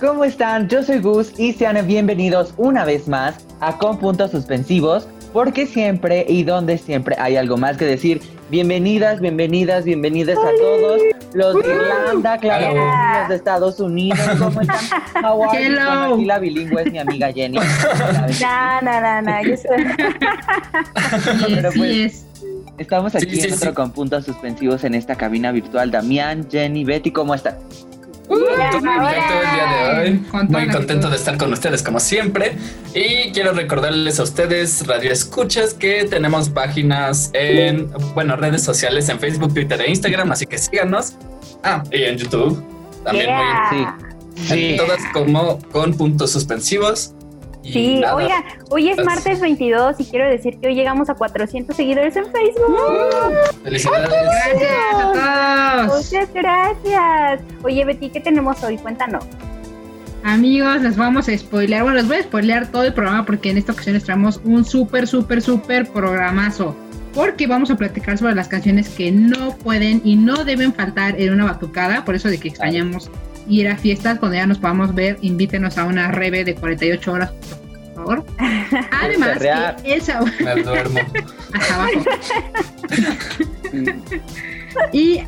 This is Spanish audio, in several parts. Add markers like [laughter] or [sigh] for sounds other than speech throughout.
¿Cómo están? Yo soy Gus y sean bienvenidos una vez más a Con Puntos Suspensivos, porque siempre y donde siempre hay algo más que decir. Bienvenidas, bienvenidas, bienvenidas a todos los de Irlanda, claro, los de Estados Unidos, ¿cómo están? How are you? Hello. Bueno, aquí la bilingüe es mi amiga Jenny. No, no, no, no, yo soy... [laughs] Pero Sí, pues, sí es. Estamos aquí Sí, sí, en otro sí. con puntos suspensivos en esta cabina virtual. Damián, Jenny, Betty, ¿cómo están? El día de hoy. Con toda Muy contento de estar con ustedes como siempre. Y quiero recordarles a ustedes, Radio Escuchas, que tenemos páginas en, bueno, redes sociales en Facebook, Twitter e Instagram, así que síganos. Ah, y en YouTube. También Yeah. Sí. todas como con puntos suspensivos. Sí, nada, oiga, hoy es martes 22 y quiero decir que hoy llegamos a 400 seguidores en Facebook. felicidades. Gracias a todos. Muchas gracias. Oye, Betty, ¿qué tenemos hoy? Cuéntanos. Amigos, les vamos a spoilear. Bueno, les voy a spoilear todo el programa porque en esta ocasión les traemos un súper, súper, súper programazo. Porque vamos a platicar sobre las canciones que no pueden y no deben faltar en una batucada. Por eso de que extrañamos ir a fiestas. Cuando ya nos podamos ver, invítenos a una reve de 48 horas, por favor. [laughs] Además, que el sabor Me duermo. [laughs] hasta abajo. [laughs] Y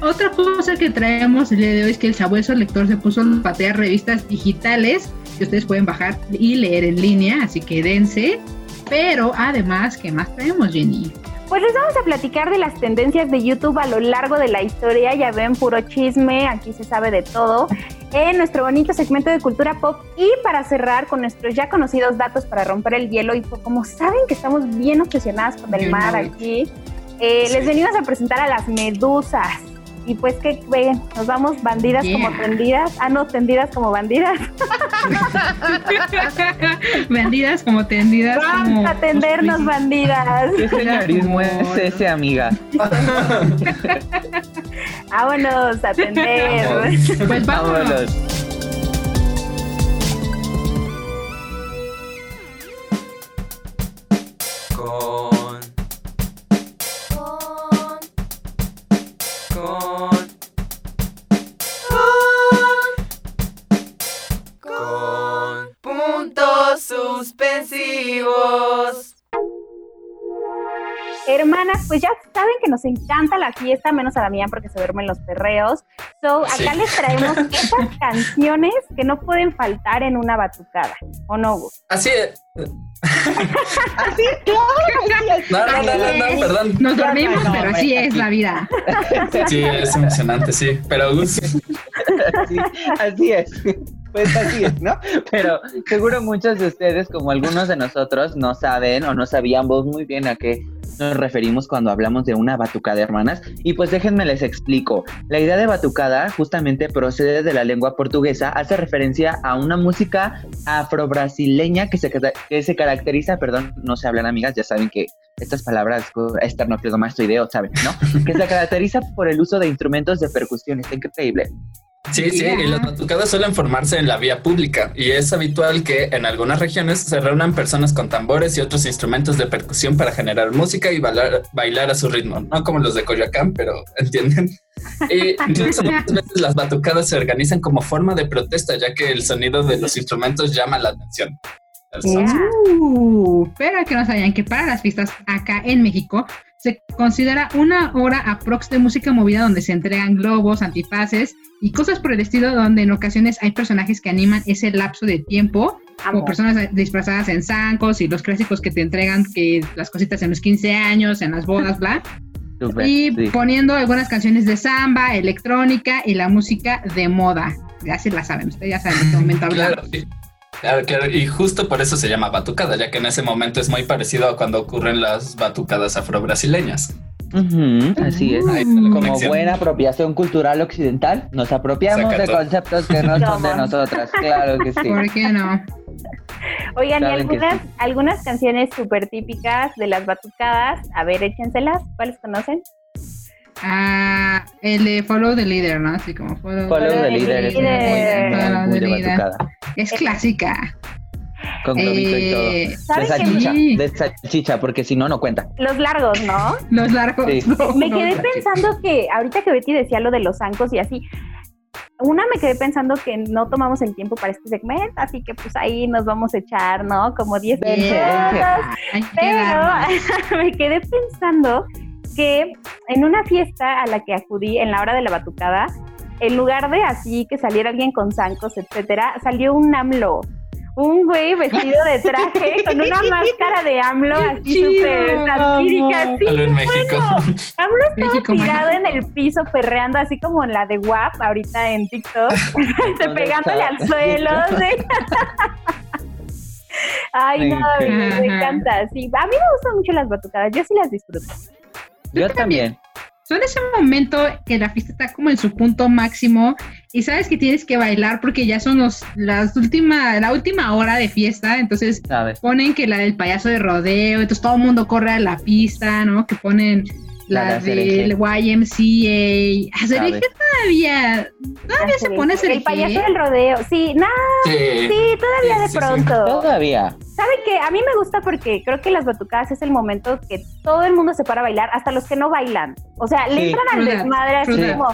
otra cosa que traemos el día de hoy es que el sabueso lector se puso a patear revistas digitales que ustedes pueden bajar y leer en línea, así que dense. Pero además, ¿qué más traemos, Jenny? Pues les vamos a platicar de las tendencias de YouTube a lo largo de la historia. Ya ven, puro chisme, aquí se sabe de todo. En nuestro bonito segmento de cultura pop. Y para cerrar con nuestros ya conocidos datos para romper el hielo. Y como saben que estamos bien obsesionadas con el mar aquí, eh, Sí. les venimos a presentar a las medusas. Y pues, ¿qué ven? Nos vamos bandidas Yeah. como tendidas. Ah, no, tendidas como bandidas. [laughs] Vendidas como tendidas. Vamos como a tendernos bandidas. ¿Qué señorismo es ese, amiga? [laughs] Vámonos a [laughs] tender. Pues vámonos. Vámonos. Pues ya saben que nos encanta la fiesta, menos a Damián porque se duermen los perreos. So, acá Sí. les traemos [laughs] esas canciones que no pueden faltar en una batucada. ¿O no, Gus? Así es. Así, claro. No, no, no, no, no, perdón. Nos dormimos, No, pero no, así no. es la vida. Sí, es emocionante, sí. Pero Gus, Así, así es. Pues así es, ¿no? Pero seguro muchos de ustedes, como algunos de nosotros, no saben o no sabíamos muy bien a qué nos referimos cuando hablamos de una batucada, hermanas. Y pues déjenme les explico. La idea de batucada justamente procede de la lengua portuguesa, hace referencia a una música afrobrasileña que se, que se caracteriza, perdón, no se hablan amigas, ya saben que estas palabras esternocleidomastoideo, ¿saben? ¿No? Que se caracteriza por el uso de instrumentos de percusión, está increíble. Sí, sí, y las batucadas suelen formarse en la vía pública y es habitual que en algunas regiones se reúnan personas con tambores y otros instrumentos de percusión para generar música y bailar, bailar a su ritmo, no como los de Coyoacán, pero [laughs] entienden. Y incluso [laughs] muchas veces las batucadas se organizan como forma de protesta, ya que el sonido de los instrumentos llama la atención. Uh, pero que no sabían que para las fiestas acá en México se considera una hora aprox de música movida donde se entregan globos, antifaces y cosas por el estilo donde en ocasiones hay personajes que animan ese lapso de tiempo como personas disfrazadas en zancos y los clásicos que te entregan que las cositas en los 15 años, en las bodas, bla. [laughs] Y sí. poniendo algunas canciones de samba, electrónica y la música de moda. Ya se la saben, ustedes ya saben en qué momento [laughs] hablar. Claro, sí. Claro, claro, y justo por eso se llama batucada, ya que en ese momento es muy parecido a cuando ocurren las batucadas afro-brasileñas. Ujú, así es. Como buena apropiación cultural occidental, nos apropiamos de todo. conceptos que no son de [laughs] nosotras. Claro que sí. ¿Por qué no? Oigan, y algunas, sí. algunas canciones súper típicas de las batucadas. A ver, échenselas. ¿Cuáles conocen? Ah, el de Follow the Leader, ¿no? Así como Follow, Follow the the leader es muy, leader. Es clásica. Con globito y todo. Eh, De ¿Saben que salchicha, de salchicha, porque si no, no cuenta. Los largos, ¿no? los largos. Sí. no, Me no, quedé no. pensando que, ahorita que Betty decía lo de los zancos y así, una me quedé pensando que no tomamos el tiempo para este segmento, así que pues ahí nos vamos a echar, ¿no? Como 10 Vente, minutos. que Pero [laughs] me quedé pensando que en una fiesta a la que acudí en la hora de la batucada, en lugar de así que saliera alguien con zancos, etcétera, salió un AMLO. Un güey vestido de traje [laughs] con una máscara de AMLO así súper satírica. Sí, en México. AMLO [laughs] estaba México, tirado en el piso perreando así como en la de WAP ahorita en TikTok, [laughs] este, ¿Dónde pegándole al suelo. sí. Ay, Me no, me, me encanta. encanta. Sí, a mí me gustan mucho las batucadas, yo sí las disfruto. Yo también. Son ese momento que la fiesta está como en su punto máximo y sabes que tienes que bailar porque ya son los, las última, la última hora de fiesta, entonces ¿Sabes? ponen que la del payaso de rodeo, entonces todo el mundo corre a la pista, ¿no? Que ponen La la, de del YMCA. A ¿Sabes? Serengeti todavía, todavía se pone a El payaso del rodeo. Sí, no, Sí. sí, todavía de Sí, sí, sí. pronto. Todavía. ¿Saben qué? A mí me gusta porque creo que las batucadas es el momento que todo el mundo se para a bailar, hasta los que no bailan. O sea, le Sí. entran al desmadre así como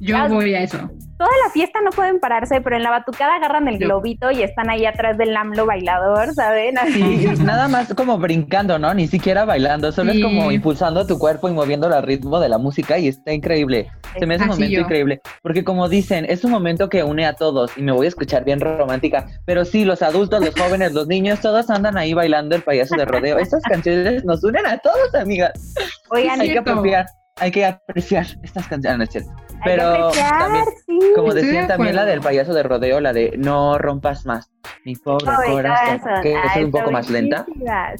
Yo Ah, voy a eso. Toda la fiesta no pueden pararse, pero en la batucada agarran el globito y están ahí atrás del AMLO bailador, ¿saben? Así. Sí, nada más como brincando, ¿no? Ni siquiera bailando, solo Sí. es como impulsando tu cuerpo y moviendo al ritmo de la música y está increíble. Se me hace un momento yo. increíble, porque como dicen, es un momento que une a todos y me voy a escuchar bien romántica, pero sí, los adultos, los jóvenes, los niños, todos andan ahí bailando el payaso de rodeo. Estas canciones nos unen a todos, amigas. Oigan, hay que apropiar, hay que apreciar estas canciones, no es cierto. Pero apreciar, también, sí. Como decían también la del payaso de rodeo, la de no rompas más, mi pobre corazón, corazón. que es un poco más lenta.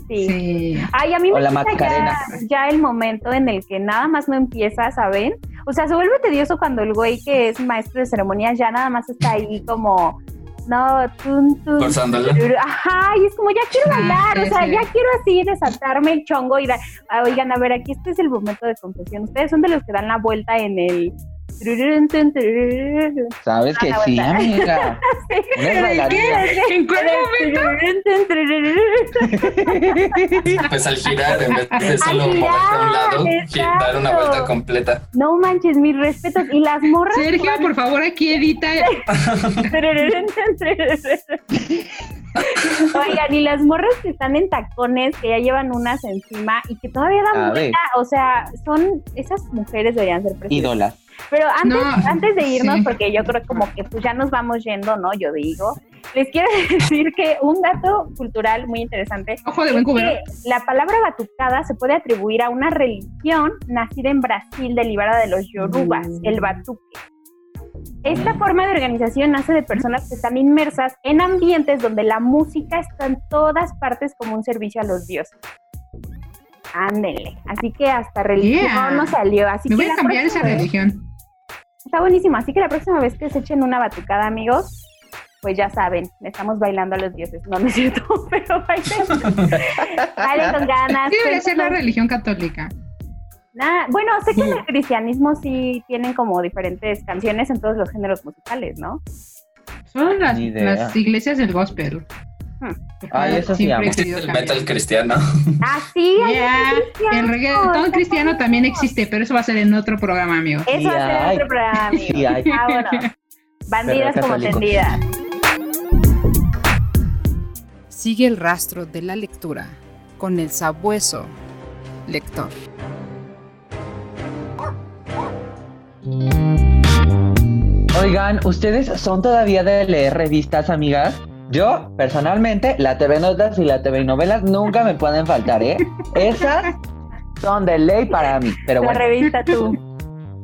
Sí. Sí. Ay, a mí O me gusta ya, ya el momento en el que nada más no empieza, ¿saben? O sea, se vuelve tedioso cuando el güey que es maestro de ceremonias ya nada más está ahí como, no, tun, tun. Ajá, y es como, ya quiero Ah, bailar, o sea, sí. ya quiero así desatarme el chongo y dar, ah, oigan, a ver, aquí este es el momento de confesión. Ustedes son de los que dan la vuelta en el... Sabes que Ah, sí, vuelta. amiga. [laughs] ¿En cuál momento? [laughs] Pues al girar, en vez de solo moverte a un lado, dar una vuelta completa. No manches, mis respetos. Y las morras. Sergio, por favor, aquí edita. [laughs] Oigan, y las morras que están en tacones, que ya llevan unas encima y que todavía dan vuelta, o sea, son, esas mujeres deberían ser presidentes. Ídola. Pero antes, No, antes de irnos, sí. porque yo creo como que pues ya nos vamos yendo, ¿no? Yo digo, les quiero [laughs] decir que un dato cultural muy interesante Ojo de buen es que la palabra batucada se puede atribuir a una religión nacida en Brasil derivada de los yorubas, el batuque. Esta forma de organización nace de personas que están inmersas en ambientes donde la música está en todas partes como un servicio a los dioses. Ándele. Así que hasta religión Yeah. no salió. Así Me que voy a cambiar esa próxima religión. Está buenísimo. Así que la próxima vez que se echen una batucada, amigos, pues ya saben, estamos bailando a los dioses. No, no es cierto, [laughs] pero bailen. Bailen con ganas. Sí, debería ser la religión católica. Nah, bueno, sé que en el cristianismo sí tienen como diferentes canciones en todos los géneros musicales, ¿no? Son las, las iglesias del gospel. Ay, eso sí querido El cambiar. metal cristiano. Ah, sí, hay Yeah, cristiano, el reggaetón cristiano también existe, pero eso va a ser en otro programa, amigo. Eso va a ser hay. otro programa, amigo. Sí hay. Ah, bueno. Bandidas como tendidas. Sigue el rastro de la lectura con el sabueso lector. Oigan, ¿ustedes son todavía de leer revistas, amigas? Yo, personalmente, la TV Notas y la TV Novelas nunca me pueden faltar, ¿eh? Esas son de ley para mí. Pero La bueno, revista tú.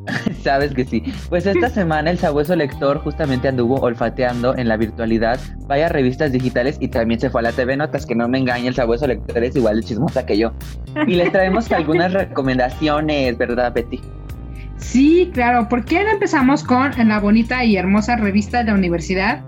[laughs] sabes que sí. Pues esta semana el sabueso lector justamente anduvo olfateando en la virtualidad vaya revistas digitales y también se fue a la TV Notas, que no me engañe, el sabueso lector es igual de chismosa que yo. Y les traemos algunas recomendaciones, ¿verdad, Betty? Sí, claro. ¿Por qué no empezamos con la bonita y hermosa revista de la universidad?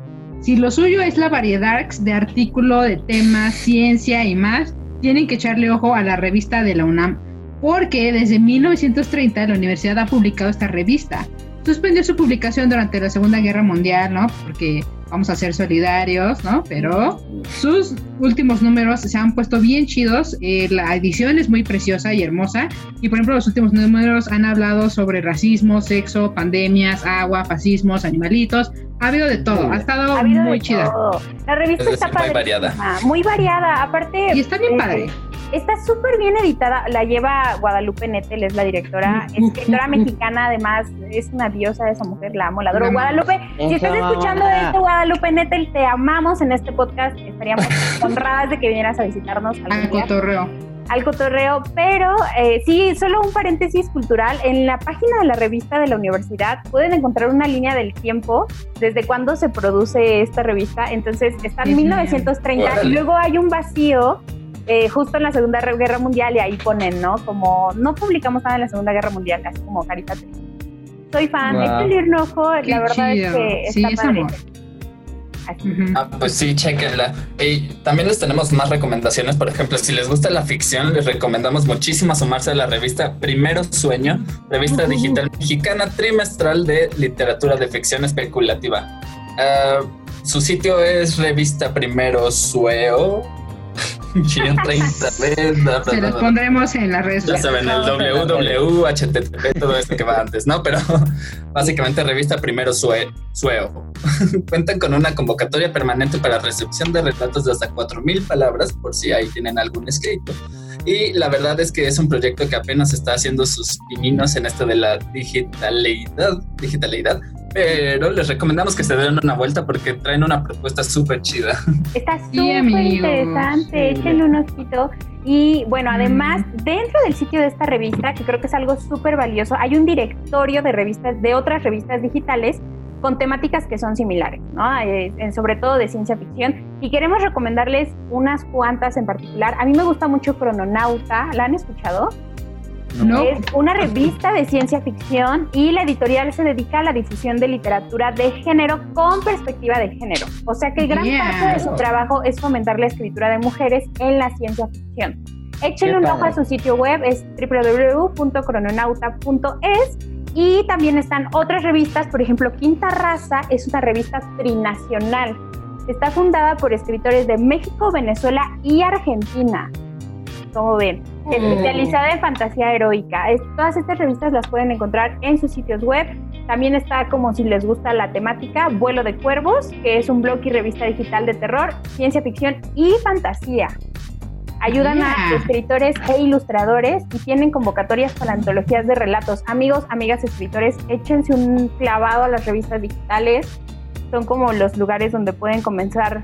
Si lo suyo es la variedad de artículo, de temas, ciencia y más, tienen que echarle ojo a la revista de la UNAM, porque desde 1930 la universidad ha publicado esta revista. Suspendió su publicación durante la Segunda Guerra Mundial, ¿no? Porque vamos a ser solidarios, ¿no? Pero sus últimos números se han puesto bien chidos. eh, la edición es muy preciosa y hermosa. Y por ejemplo, los últimos números han hablado sobre racismo, sexo, pandemias, agua, fascismos, animalitos. Ha habido de todo. Ha estado Ha habido muy de chida. todo. La revista Es está decir, muy variada. Muy variada. Aparte. Y está bien eh, padre. Está súper bien editada. La lleva Guadalupe Nettel, es la directora. Uh, Escritora uh, uh. mexicana, además. Es una diosa esa mujer. La amo, la adoro. Guadalupe, si estás escuchando esto, Guadalupe Nettel, te amamos en este podcast. Estaríamos [laughs] honradas de que vinieras a visitarnos algún Al día cotorreo. al cotorreo, pero eh, sí, solo un paréntesis cultural. En la página de la revista de la universidad pueden encontrar una línea del tiempo desde cuándo se produce esta revista. Entonces está en Ujú. 1930 y Órale. luego hay un vacío. eh, justo en la Segunda Guerra Mundial y ahí ponen, ¿no? Como no publicamos nada en la Segunda Guerra Mundial, así como carita triste. Soy fan, Wow. un ojo, Qué la verdad chido. es que Sí, está es padre. amor. Ah, pues sí, chequenla. Y también les tenemos más recomendaciones. Por ejemplo, si les gusta la ficción, les recomendamos muchísimo sumarse a la revista Primero Sueño, revista digital mexicana trimestral de literatura de ficción especulativa. Ah, su sitio es revista Primero Sueo. 30 veces, bla, bla, Se los pondremos en las redes Ya sociales. saben, el www, http, todo esto que va antes, ¿no? Pero [laughs] básicamente revista primero Sue- Sueo. [laughs] Cuentan con una convocatoria permanente para recepción de relatos de hasta 4.000 palabras, por si ahí tienen algún escrito. Y la verdad es que es un proyecto que apenas está haciendo sus pininos en esto de la digitalidad, digitalidad, pero les recomendamos que se den una vuelta porque traen una propuesta súper chida. Está [laughs] súper interesante, Sí. échenle un ojito. Y bueno, Mm. además, dentro del sitio de esta revista, que creo que es algo súper valioso, hay un directorio de revistas, de otras revistas digitales con temáticas que son similares, ¿no? Eh, en- sobre todo de ciencia ficción. Y queremos recomendarles unas cuantas en particular. A mí me gusta mucho Crononauta, ¿la han escuchado? No. Es una revista de ciencia ficción y la editorial se dedica a la difusión de literatura de género con perspectiva de género. O sea que gran Yeah. parte de su trabajo es fomentar la escritura de mujeres en la ciencia ficción. Échenle un ojo a su sitio web, es www.crononauta.es y también están otras revistas, por ejemplo, Quinta Raza es una revista trinacional. Está fundada por escritores de México, Venezuela y Argentina. Como ven, especializada en fantasía heroica. Es- todas estas revistas las pueden encontrar en sus sitios web. También está como si les gusta la temática, Vuelo de Cuervos, que es un blog y revista digital de terror, ciencia ficción y fantasía. Ayudan a Yeah. escritores e ilustradores y tienen convocatorias para antologías de relatos. Amigos, amigas escritores, échense un clavado a las revistas digitales. Son como los lugares donde pueden comenzar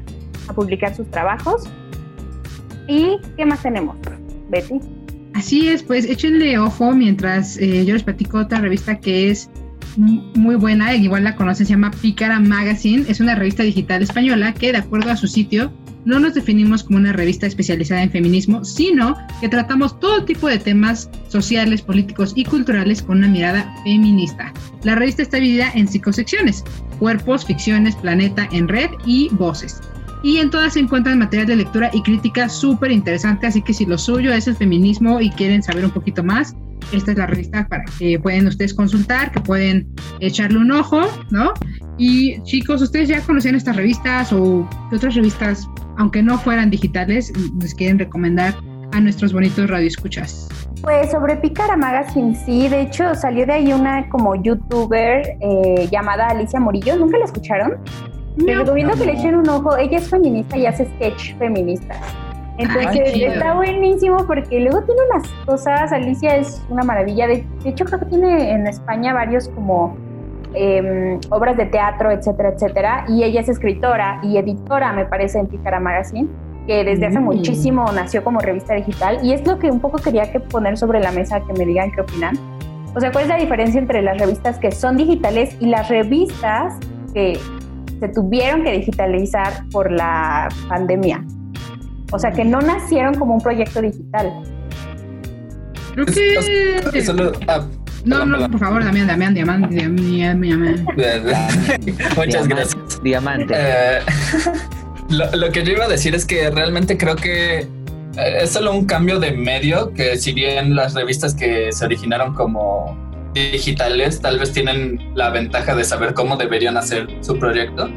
a publicar sus trabajos. ¿Y qué más tenemos, Betty? Así es, pues échenle ojo mientras eh, yo les platico otra revista que es mu- muy buena, igual la conocen, se llama Pícara Magazine, es una revista digital española que de acuerdo a su sitio no nos definimos como una revista especializada en feminismo, sino que tratamos todo tipo de temas sociales, políticos y culturales con una mirada feminista. La revista está dividida en cinco secciones, cuerpos, ficciones, planeta en red y voces. Y en todas se encuentran material de lectura y crítica súper interesante, así que si lo suyo es el feminismo y quieren saber un poquito más, esta es la revista para que pueden ustedes consultar, que pueden echarle un ojo, ¿no? Y chicos, ¿ustedes ya conocían estas revistas o otras revistas, aunque no fueran digitales, les quieren recomendar a nuestros bonitos radioescuchas? Pues sobre Pícara Magazine, sí, de hecho salió de ahí una como youtuber eh, llamada Alicia Morillo, ¿nunca la escucharon? Les recomiendo que le echen un ojo, ella es feminista y hace sketch feministas. Entonces Ay, está buenísimo porque luego tiene unas cosas, Alicia es una maravilla, de, de hecho creo que tiene en España varios como em, obras de teatro, etcétera, etcétera. Y ella es escritora y editora, me parece, en Pícara Magazine que desde hace Mm. muchísimo nació como revista digital y es lo que un poco quería que poner sobre la mesa que me digan qué opinan. O sea, ¿cuál es la diferencia entre las revistas que son digitales y las revistas que se tuvieron que digitalizar por la pandemia? O sea, que no nacieron como un proyecto digital. Creo que. es- creo que solo- ah, No, perdón, no, perdón. por favor, Damián, Damián, Damián, Damián, Damián. Muchas Diamante- gracias. Diamante. Eh, [laughs] lo, lo que yo iba a decir es que realmente creo que eh, es solo un cambio de medio, que si bien las revistas que se originaron como digitales tal vez tienen la ventaja de saber cómo deberían hacer su proyecto,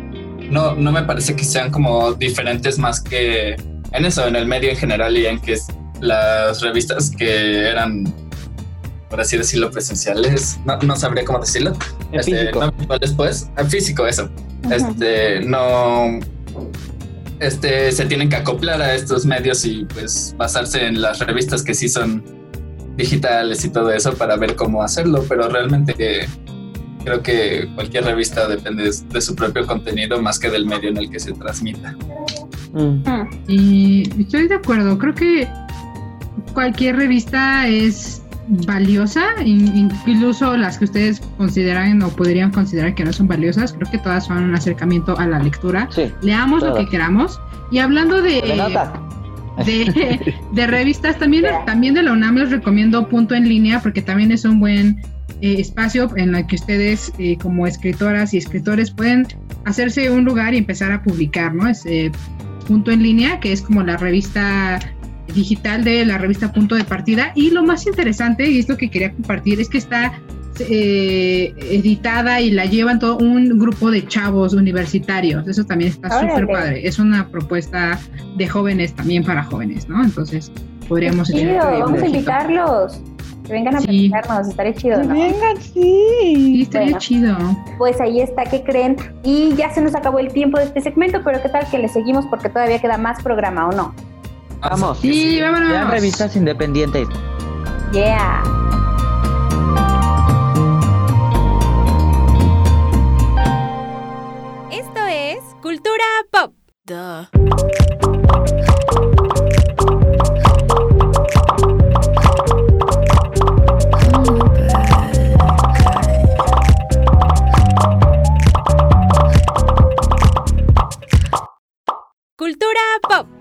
no, no me parece que sean como diferentes más que en eso, en el medio en general y en que las revistas que eran, por así decirlo, presenciales, no, no sabría cómo decirlo, En este, físico. no en físico, eso. Este, no. Este, se tienen que acoplar a estos medios y pues basarse en las revistas que sí son digitales y todo eso para ver cómo hacerlo, pero realmente eh, creo que cualquier revista depende de, su propio contenido más que del medio en el que se transmita. Mm. Y estoy de acuerdo, creo que cualquier revista es valiosa, in- incluso las que ustedes consideran o podrían considerar que no son valiosas, creo que todas son un acercamiento a la lectura. Sí. Leamos lo que queramos. Y hablando de, ¿Se nota? De, de [laughs] revistas, también, también de la UNAM les recomiendo Punto en Línea, porque también es un buen eh, espacio en el que ustedes, eh, como escritoras y escritores, pueden hacerse un lugar y empezar a publicar, ¿no? Es eh, Punto en Línea, que es como la revista digital de la revista Punto de Partida. Y lo más interesante, y es lo que quería compartir, es que está eh, editada y la llevan todo un grupo de chavos universitarios. Eso también está súper padre. Es una propuesta de jóvenes también para jóvenes, ¿no? Entonces podríamos chido, un vamos a invitarlos. Que vengan a Sí. platicarnos, estaría chido, ¿no? Vengan, Sí, sí. estaría Bueno. chido. Pues ahí está, ¿qué creen? Y ya se nos acabó el tiempo de este segmento, pero ¿qué tal que le seguimos porque todavía queda más programa o no? Vamos. Sí, vámonos. Vean revistas independientes. Yeah. Cultura Pop. Cultura Pop.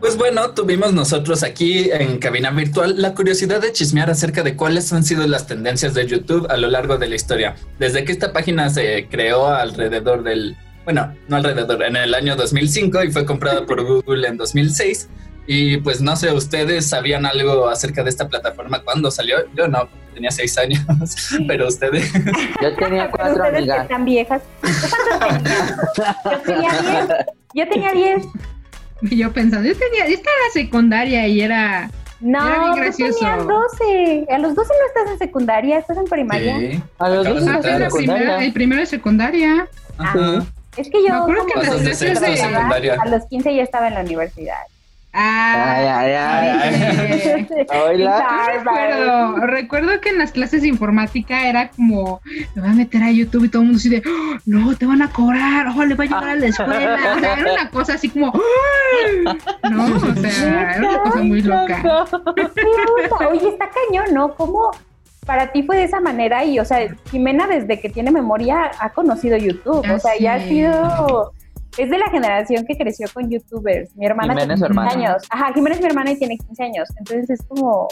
Pues bueno, tuvimos nosotros aquí en Cabina Virtual la curiosidad de chismear acerca de cuáles han sido las tendencias de YouTube a lo largo de la historia. Desde que esta página se creó alrededor del, bueno, no alrededor, en el año 2005 y fue comprada por Google en 2006. Y pues no sé, ¿ustedes sabían algo acerca de esta plataforma cuando salió? Yo no, tenía seis años, pero ustedes... Yo tenía Pero cuatro ustedes que amigas. están viejas. [laughs] Yo tenía 10. Yo tenía 10. [laughs] Y yo pensando, yo tenía, yo estaba en la secundaria y era. No, Era bien tú gracioso. tenías 12. A los 12 no estás en secundaria, estás en primaria. Sí. A los Acabas dos de Ah, en sí, entrar. la primera, el primero de secundaria. Ajá. Es que yo Me acuerdo que de los sexto a 15 secundaria. a los 15 ya estaba en la universidad. Ay, Ah, ay, ay. eh, [laughs] Hola. recuerdo, recuerdo que en las clases de informática era como, me voy a meter a YouTube y todo el mundo así de, "Oh, no, te van a cobrar, oh, le va a llevar a la escuela. O sea, era una cosa así como, "Ay". no, o sea, era una cosa muy loca. Oye, está cañón, ¿no? ¿Cómo para ti fue de esa manera? Y, o sea, Jimena desde que tiene memoria ha conocido YouTube. O sea, ya ha sido... Es de la generación que creció con YouTubers. Mi hermana tiene su 15 hermana. años. Ajá, Jimena es mi hermana y tiene 15 años. Entonces es como...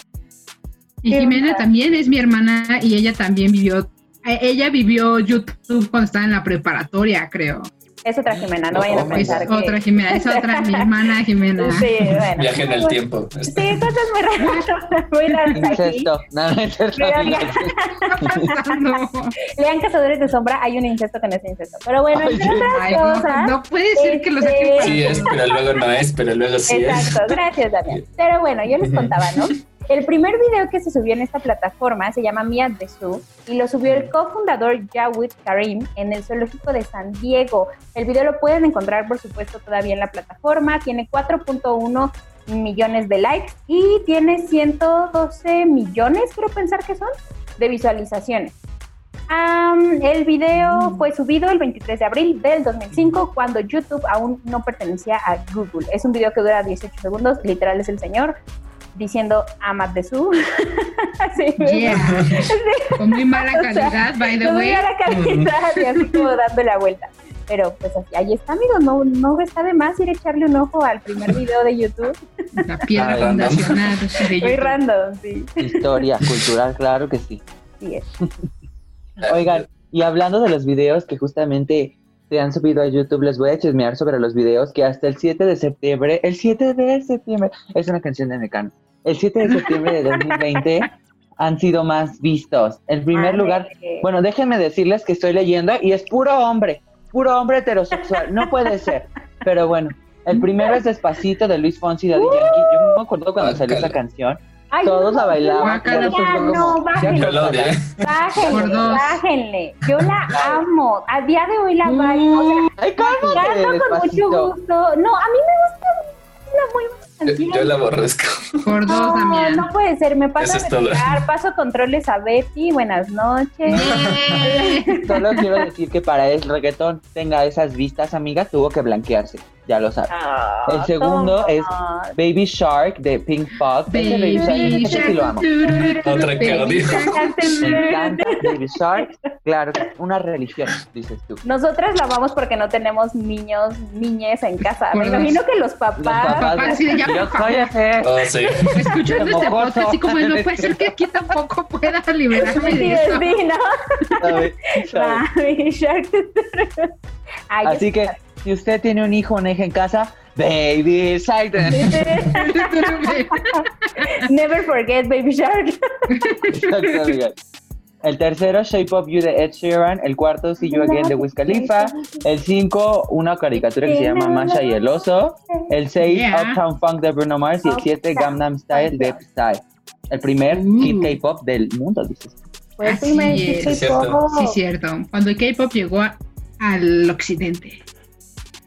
Y ¿Qué Jimena onda? también es mi hermana y ella también vivió, eh, ella vivió YouTube cuando estaba en la preparatoria, creo. Es otra Jimena, no vayan a Oh, Es pensar que... otra Jimena, es otra [laughs] mi hermana Jimena. Sí, bueno. Viaje en el tiempo. Sí, cosas muy raras, [laughs] muy raras aquí. Incesto. No, no es cierto. Lean [laughs] Cazadores de Sombra, hay un incesto que no es incesto. Pero bueno, Ay, entre otras Ay, no, cosas... no puede ser que lo este, saquen para Sí es, pero luego no es, pero luego sí es. Exacto, gracias Damián. Pero bueno, yo les contaba, ¿no? El primer video que se subió en esta plataforma se llama Mia the Zoo y lo subió el cofundador Jawed Karim en el zoológico de San Diego. El video lo pueden encontrar, por supuesto, todavía en la plataforma. Tiene 4.1 millones de likes y tiene 112 millones, creo pensar que son, de visualizaciones. El video fue subido el 23 de abril del 2005 cuando YouTube aún no pertenecía a Google. Es un video que dura 18 segundos, literal es el señor diciendo Amat de su. Sí. Yeah. Con muy mala [laughs] calidad, by the Con way. muy mala calidad y así como dando la vuelta. Pero pues así, ahí está, amigos, no, no está de más ir a echarle un ojo al primer video de YouTube. La piedra Ah, random. fundacional de Muy YouTube. random, sí. Historia cultural, claro que sí. sí es. Oigan, y hablando de los videos que justamente se han subido a YouTube, les voy a chismear sobre los videos que hasta el 7 de septiembre, el 7 de septiembre, es una canción de Mecano, el 7 de septiembre de 2020 han sido más vistos. En primer Ay, lugar, bueno, déjenme decirles que estoy leyendo y es puro hombre, puro hombre heterosexual, no puede ser. Pero bueno, el primero es Despacito de Luis Fonsi y Daddy Yankee. Yo me acuerdo cuando salió esa canción, ay, todos no, la bailaban. Todos ya no, como, bájenle. Bájenle, bájenle. Yo la amo. A día de hoy la bailo. O sea, Ay, cálmate, canto con mucho gusto. No, a mí me gusta una muy Yo, yo la aborrezco. Por dos, no, Damián. no puede ser. Me paso Eso a retirar, paso controles a Betty. Buenas noches. [laughs] Solo quiero decir que para el reggaetón tenga esas vistas, amigas, tuvo que blanquearse. Ya lo sabes. Ah, El segundo toma. es Baby Shark de Pink. Ese Baby Shark, Baby ese sí lo amo. Otra que. Me encanta Baby Shark. Claro, una religión, dices tú. Nosotras la amamos porque no tenemos niños, niñes en casa. Me imagino que los papás. Los papás papá, sí, ya, Yo por soy ese. Oh, sí. Escuchando este podcast, así como no puede ser que aquí tampoco pueda liberarme Sí, de eso. sí, ¿no? Así que, si usted tiene un hijo o una hija en casa, Baby Shark. [laughs] Never forget Baby Shark. [laughs] El tercero, Shape of You de Ed Sheeran. El cuarto, See You Again de Wiz Khalifa. El cinco, una caricatura que se llama Masha y el oso. El seis, Yeah. Uptown Funk de Bruno Mars. Y el siete, Gangnam Style de Psy. El primer Uh. hit K-pop del mundo, dices. Fue el Así primer es. hit Cierto. K-pop. Sí, cierto. Cuando el K-pop llegó a- al occidente.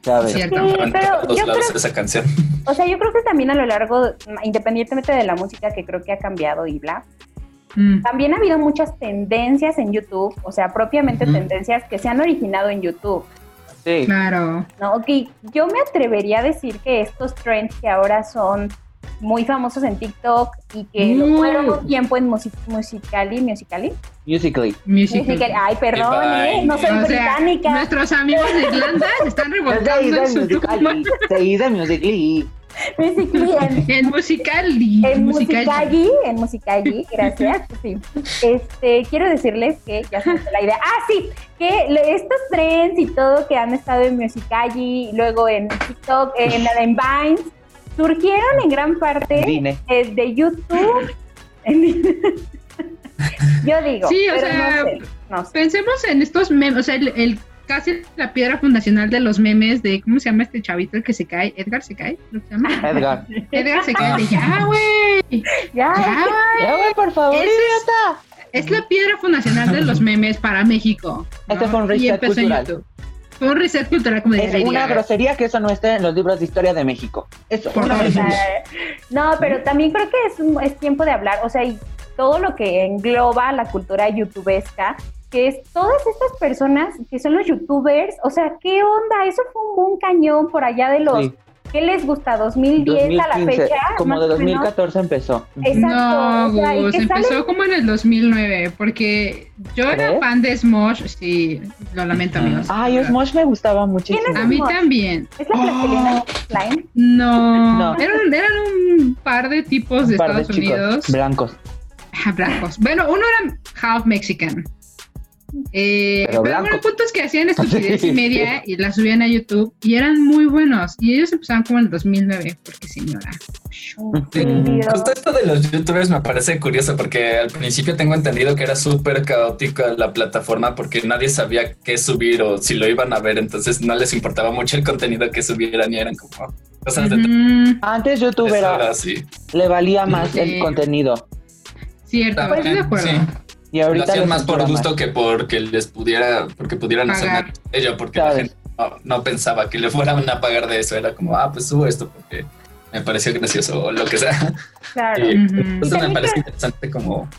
¿Sabes? Cierto. Sí, pero todos yo lados creo- esa canción. O sea, yo creo que también a lo largo, independientemente de la música que creo que ha cambiado y bla, Mm. también ha habido muchas tendencias en YouTube, o sea, propiamente tendencias que se han originado en YouTube. Sí. Claro. ¿no? Ok, yo me atrevería a decir que estos trends que ahora son muy famosos en TikTok y que lo Mm. fueron un tiempo en music Musicali, Musicali, Musically. Musical. Musicali- ay, perdón. ¿eh? no soy O sea, británica. nuestros amigos de Irlanda se están [laughs] revolcando en su. Musically. Se dice Musically. Musically, [laughs] en, En Musicali. en Musicali. En Musicali, gracias. [laughs] Sí. Este, quiero decirles que ya se me la idea. Ah, sí, que estos trends y todo que han estado en Musicali, luego en TikTok, en, en Vines, surgieron en gran parte Vine. eh, de YouTube. [laughs] Yo digo, Sí, o pero sea, no sé, no sé. Pensemos en estos memes, o sea, el, el- casi la piedra fundacional de los memes de, ¿cómo se llama este chavito el que se cae? Edgar se cae, ¿lo se llama? Edgar. [laughs] Edgar se cae de ya, güey. Ya, Ya, güey. Ya, güey, por favor, Ese idiota. Es la piedra fundacional de los memes para México. Este ¿no? fue un Y reset empezó en cultural. YouTube. Fue un reset cultural como Es una grosería que eso no esté en los libros de historia de México. Eso, Por grosería. No, pero también creo que es, un- es tiempo de hablar, o sea, y todo lo que engloba la cultura youtubesca, que es todas estas personas que son los youtubers, o sea, ¿qué onda? Eso fue un boom cañón por allá de los, Sí. ¿qué les gusta? ¿2010 a la 2015, fecha? como de o menos? 2014 empezó. Exacto, No, o sea, y empezó como en el 2009, porque yo era fan de Smosh, sí, lo lamento, amigos. Ay, Smosh me gustaba muchísimo. ¿Quién A mí Smosh? también. ¿Es la plastilina slime? No, No. Eran, eran un par de tipos de par Estados Unidos. blancos. Blancos. Bueno, uno era half mexican. Eh, Pero pero blanco. bueno, el punto es que hacían estupidez y media y la subían a YouTube y eran muy buenos. Y ellos empezaron como en el 2009, porque señora. Sí, Justo esto de los youtubers me parece curioso porque al principio tengo entendido que era súper caótica la plataforma porque nadie sabía qué subir o si lo iban a ver, entonces no les importaba mucho el contenido que subieran y eran como cosas de Antes YouTube era, y le valía más Sí. el contenido. Cierto, pues estoy de acuerdo. Sí. Y lo hacían más por gusto que porque les pudiera, porque pudieran hacer Pagar. nada ello, porque la gente no, no pensaba que le fueran a pagar de eso, era como, ah, pues subo esto porque me pareció gracioso o lo que sea. Claro. [laughs] Y entonces me parece que- interesante como...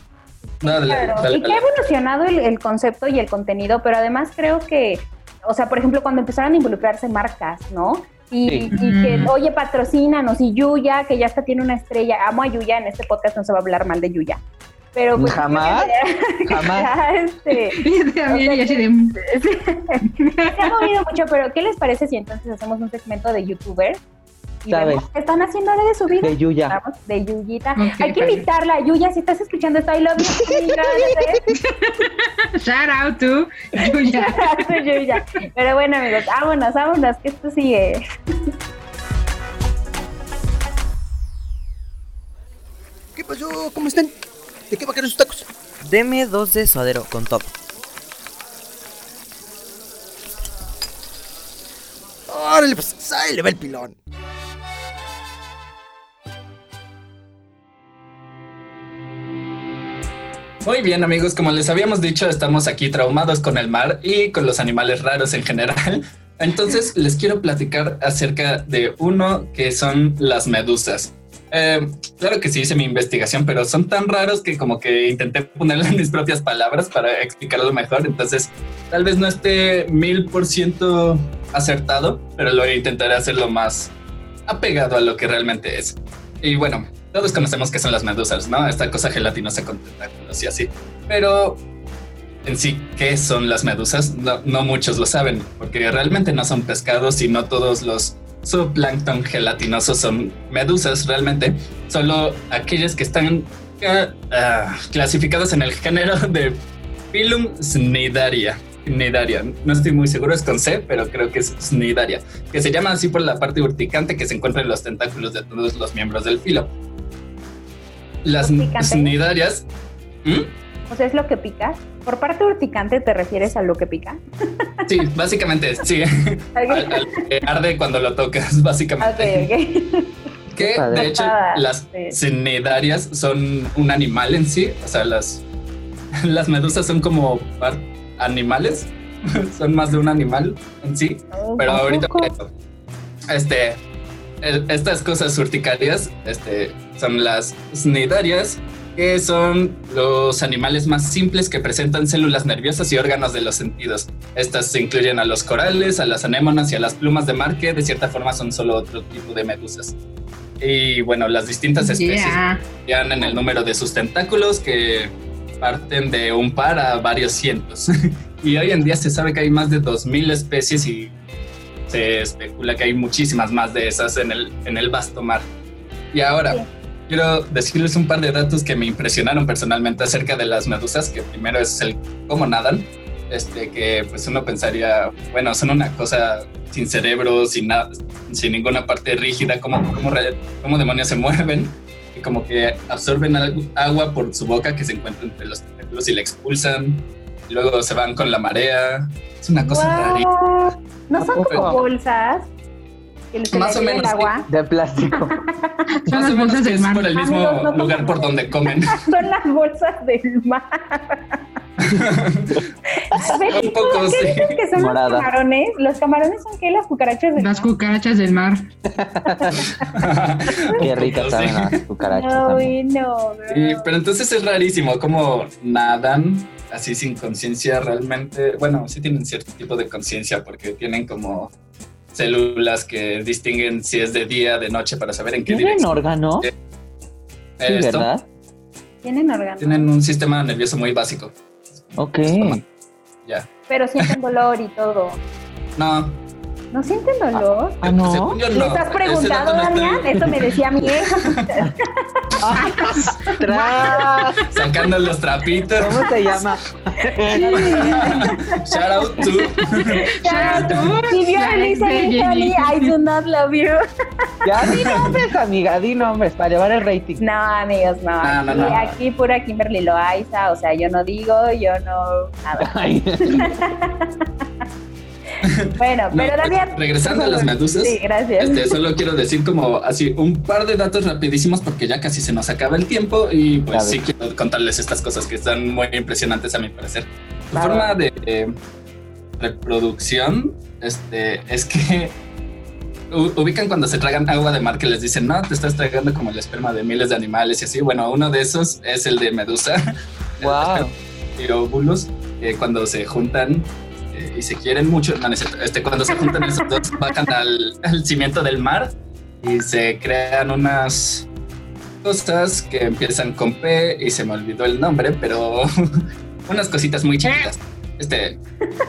No, dale, Claro, dale, y que ha evolucionado el, el concepto y el contenido, pero además creo que, o sea, por ejemplo, cuando empezaron a involucrarse marcas, ¿no? Y, Sí. y que, oye, patrocínanos, y Yuya, que ya hasta tiene una estrella, amo a Yuya, en este podcast no se va a hablar mal de Yuya. Pero pues, Jamás, [laughs] jamás. ya, este, [laughs] también, de, [laughs] se ha movido mucho, pero ¿qué les parece si entonces hacemos un segmento de youtubers? Y ¿Sabes? vemos qué están haciendo ahora de su vida. De Yuya. Vamos, de Yuyita. Hay que perfecto. invitarla, Yuya, si estás escuchando esto, I love you. amiga, shout out to Yuya. Soy Yuya. Pero bueno, amigos, vámonos, vámonos, que esto sigue. ¿Qué pasó? ¿Cómo están? ¿De qué va a querer sus tacos? Deme dos de suadero con todo. Órale, pues ahí le va el pilón. Muy bien amigos, como les habíamos dicho, estamos aquí traumados con el mar y con los animales raros en general. Entonces les quiero platicar acerca de uno que son las medusas. Eh, claro que sí hice mi investigación, pero son tan raros que como que intenté ponerle [laughs] mis propias palabras para explicarlo mejor. Entonces tal vez no esté mil por ciento acertado, pero lo intentaré hacerlo más apegado a lo que realmente es. Y bueno, todos conocemos que son las medusas, ¿no? Esta cosa gelatinosa con tentáculos y así. Pero en sí, ¿qué son las medusas? No, no muchos lo saben, porque realmente no son pescados y no todos los zooplancton gelatinosos son medusas realmente. Solo aquellas que están eh, ah, clasificadas en el género de Phylum Cnidaria. Cnidaria. No estoy muy seguro, es con C, pero creo que es Cnidaria, que se llama así por la parte urticante que se encuentra en los tentáculos de todos los miembros del filo. Las cnidarias. ¿Mm? O sea, es lo que pica. Por parte urticante, ¿te refieres a lo que pica? Sí, básicamente, sí. [laughs] Al, al que arde cuando lo tocas, básicamente. Ok, ok. Que de hecho las sí. cnidarias son un animal en sí. O sea, las, [laughs] las medusas son como animales. [laughs] son más de un animal en sí. Pero ¿A ahorita este estas cosas urticarias este, son las cnidarias, que son los animales más simples que presentan células nerviosas y órganos de los sentidos. Estas se incluyen a los corales, a las anémonas y a las plumas de mar, que de cierta forma son solo otro tipo de medusas. Y bueno, las distintas especies Yeah. varían en el número de sus tentáculos que parten de un par a varios cientos. [laughs] y hoy en día se sabe que hay más de 2.000 especies y se especula que hay muchísimas más de esas en el, en el vasto mar. Y ahora. Quiero decirles un par de datos que me impresionaron personalmente acerca de las medusas, que primero es el cómo nadan, este, que pues uno pensaría, bueno, son una cosa sin cerebro, sin, nada, sin ninguna parte rígida, ¿cómo, cómo, cómo demonios se mueven? Y como que absorben algo- agua por su boca que se encuentra entre los tentáculos y la expulsan, luego se van con la marea. Es una cosa Guau. rarita. ¿No son ¿A como bolsas? Que les Más o el menos, agua. De plástico. [laughs] Son Más las o menos bolsas del es mar. por el mismo Amigos, no lugar por donde comen. [laughs] Son las bolsas del mar. [laughs] Un poco, ¿Qué sí. dices que son Morada. los camarones? ¿Los camarones son qué? ¿Las cucarachas del Las mar? cucarachas del mar. Qué ricas Sí. saben las cucarachas No, no. Sí, pero entonces es rarísimo cómo nadan así sin conciencia realmente. Bueno, sí tienen cierto tipo de conciencia porque tienen como células que distinguen si es de día, de noche para saber en qué ¿Tienen dirección. órgano? Sí, Sí, Esto, ¿verdad? Tienen órganos. Tienen un sistema nervioso muy básico. Ok. Ya. Pero sienten dolor y todo. No. ¿No sienten dolor? Ah, no. según yo ¿Les no. has Ese preguntado, no está Damián? bien. Eso me decía mi hija. ¡Tras! Sacando los trapitos. ¿Cómo se llama? Shout out to. Si vio a Elisa dice a mí, I do not love you. Ya di nombres, amiga, di nombres para llevar el rating. No, amigos, no. No, no, aquí, aquí pura Kimberly Loaiza, o sea, yo no digo, yo no. Nada. [laughs] Bueno, No, pero Damián. regresando a las [laughs] medusas, Sí, gracias. Este, solo quiero decir como así un par de datos rapidísimos porque ya casi se nos acaba el tiempo y pues sí quiero contarles estas cosas que están muy impresionantes a mi parecer. Claro. forma de eh, reproducción este, es que ubican cuando se tragan agua de mar que les dicen, no, te estás tragando como el esperma de miles de animales y así. Bueno, uno de esos es el de medusa. Wow. [laughs] y óvulos, que cuando se juntan y se quieren mucho, no, este, cuando se juntan esos dos, [laughs] bajan al, al cimiento del mar y se crean unas cosas que empiezan con P y se me olvidó el nombre, pero [laughs] unas cositas muy chiquitas. Este,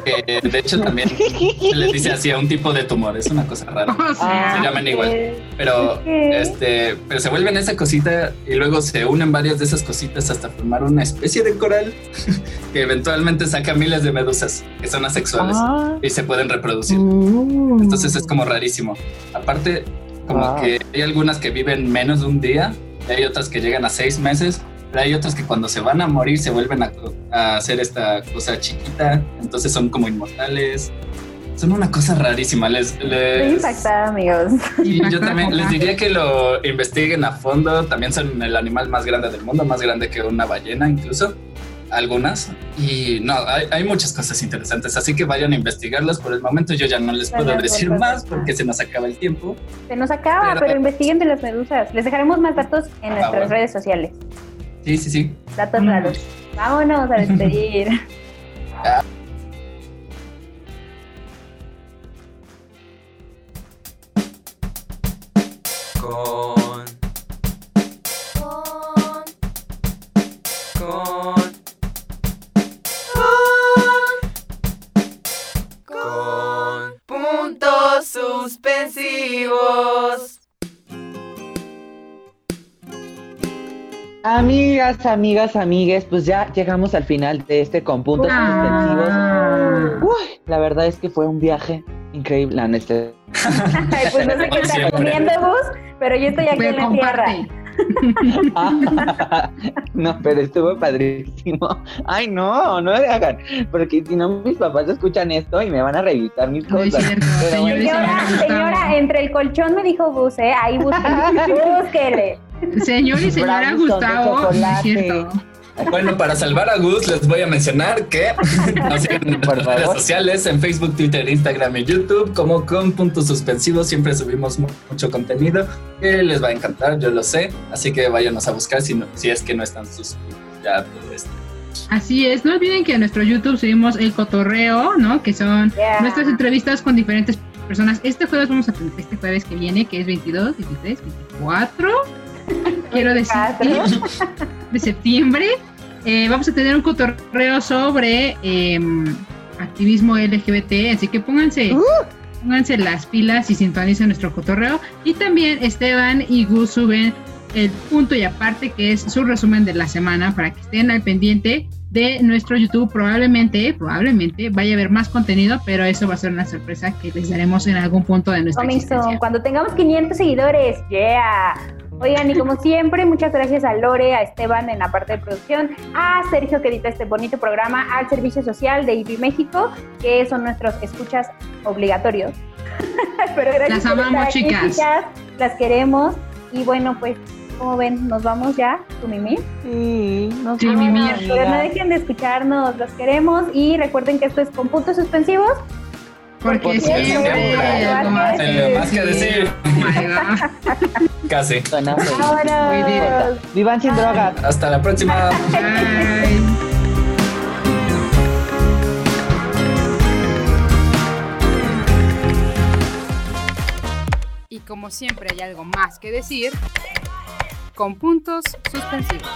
que de hecho también se les dice así a un tipo de tumor, es una cosa rara. [laughs] O sea, Se llaman igual. Pero, este, pero se vuelven esa cosita y luego se unen varias de esas cositas hasta formar una especie de coral [laughs] que eventualmente saca miles de medusas que son asexuales Ah. y se pueden reproducir. Mm. Entonces es como rarísimo. Aparte, como Wow. que hay algunas que viven menos de un día y hay otras que llegan a seis meses. Pero hay otras que cuando se van a morir se vuelven a, a hacer esta cosa chiquita, entonces son como inmortales. Son una cosa rarísima. Les, Estoy les, impactada, amigos. y yo también les diría que lo investiguen a fondo. También son el animal más grande del mundo, más grande que una ballena incluso. Algunas. Y no, hay, hay muchas cosas interesantes. Así que vayan a investigarlas. Por el momento yo ya no les puedo Vayan, decir más porque se nos acaba el tiempo. Se nos acaba, Pero- pero investiguen de las medusas. Les dejaremos más datos en Ah, nuestras bueno. redes sociales. Sí, sí, sí. Datos Mm. raros. Vámonos a despedir. [laughs] Amigas, amigas, amigues, pues ya llegamos al final de este con puntos suspensivos. Ah. Uy, la verdad es que fue un viaje increíble. La neta. [laughs] Ay, pues no sé qué está comiendo, Gus, pero yo estoy aquí en la tierra. [laughs] no, pero estuvo padrísimo. Ay, no, no le hagan. Porque si no, mis papás escuchan esto y me van a revisar mis No cosas. cierto, Pero bueno. señores. Señora, señora, entre el colchón me dijo Gus, ¿eh? Ahí [laughs] búsquele. búsquele. Señor y señora Gustavo. Bueno, para salvar a Gus, les voy a mencionar que [laughs] nos sigan en Por nuestras redes favor. sociales, en Facebook, Twitter, Instagram y YouTube, como con puntos suspensivos. Siempre subimos mu- mucho contenido que les va a encantar, yo lo sé. Así que váyanos a buscar si, no- si es que no están suscritos ya todo esto. Así es, no olviden que en nuestro YouTube subimos el cotorreo, ¿no? Que son Yeah. nuestras entrevistas con diferentes personas. Este jueves vamos a tener, este jueves que viene, que es 22, 23, 24, quiero decir, de septiembre. Eh, vamos a tener un cotorreo sobre em, activismo LGBT, así que pónganse, pónganse las pilas y sintonicen nuestro cotorreo. Y también Esteban y Gus suben el punto y aparte que es su resumen de la semana para que estén al pendiente de nuestro YouTube. Probablemente, probablemente vaya a haber más contenido, pero eso va a ser una sorpresa que les daremos en algún punto de nuestra soon, existencia. cuando tengamos 500 seguidores. Yeah. Oigan, y como siempre, muchas gracias a Lore, a Esteban en la parte de producción, a Sergio que edita este bonito programa, al Servicio Social de IBI México, que son nuestros escuchas obligatorios. [laughs] Pero gracias Las amamos, aquí, chicas. Las queremos. Y bueno, pues, como ven, nos vamos ya, tu mimí. Sí, no Sí, sé, mi Vámonos, mía. Pero no dejen de escucharnos, los queremos. Y recuerden que esto es con puntos suspensivos. Porque siempre siempre hay algo más que más que decir. Oh. [laughs] Casi. Ahora. Vivan sin drogas. Hasta la próxima. Bye. Y como siempre hay algo más que decir, con puntos suspensivos.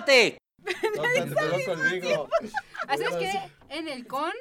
¡Corte! No, pegó conmigo. Así es que en el con